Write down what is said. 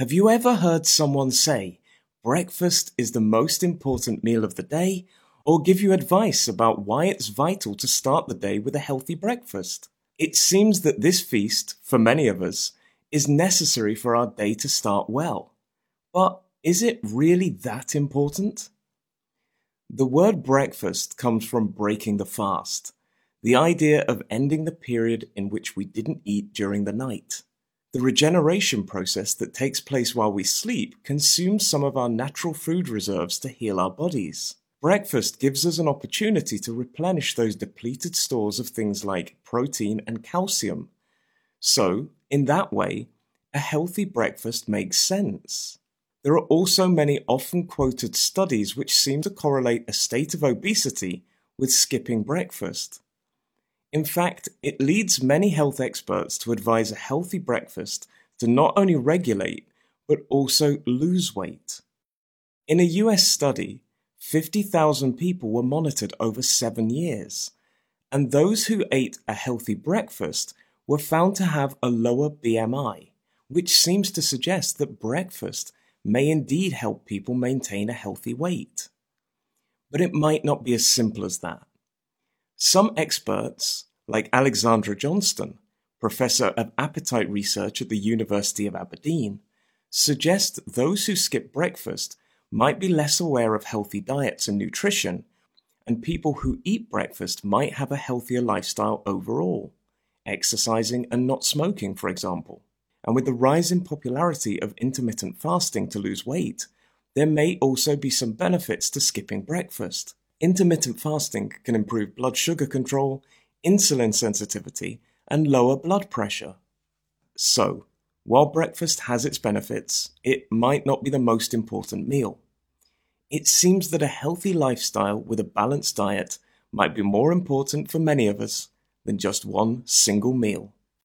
Have you ever heard someone say, breakfast is the most important meal of the day, or give you advice about why it's vital to start the day with a healthy breakfast? It seems that this feast, for many of us, is necessary for our day to start well. But is it really that important? The word breakfast comes from breaking the fast, the idea of ending the period in which we didn't eat during the night. The regeneration process that takes place while we sleep consumes some of our natural food reserves to heal our bodies. Breakfast gives us an opportunity to replenish those depleted stores of things like protein and calcium. So, in that way, a healthy breakfast makes sense. There are also many often quoted studies which seem to correlate a state of obesity with skipping breakfast. In fact, it leads many health experts to advise a healthy breakfast to not only regulate, but also lose weight. In a US study, 50,000 people were monitored over seven years, and those who ate a healthy breakfast were found to have a lower BMI, which seems to suggest that breakfast may indeed help people maintain a healthy weight. But it might not be as simple as that. Some experts, like Alexandra Johnston, professor of appetite research at the University of Aberdeen, suggest those who skip breakfast might be less aware of healthy diets and nutrition, and people who eat breakfast might have a healthier lifestyle overall, exercising and not smoking, for example. And with the rise in popularity of intermittent fasting to lose weight, there may also be some benefits to skipping breakfast. Intermittent fasting can improve blood sugar control, insulin sensitivity, and lower blood pressure. So, while breakfast has its benefits, it might not be the most important meal. It seems that a healthy lifestyle with a balanced diet might be more important for many of us than just one single meal.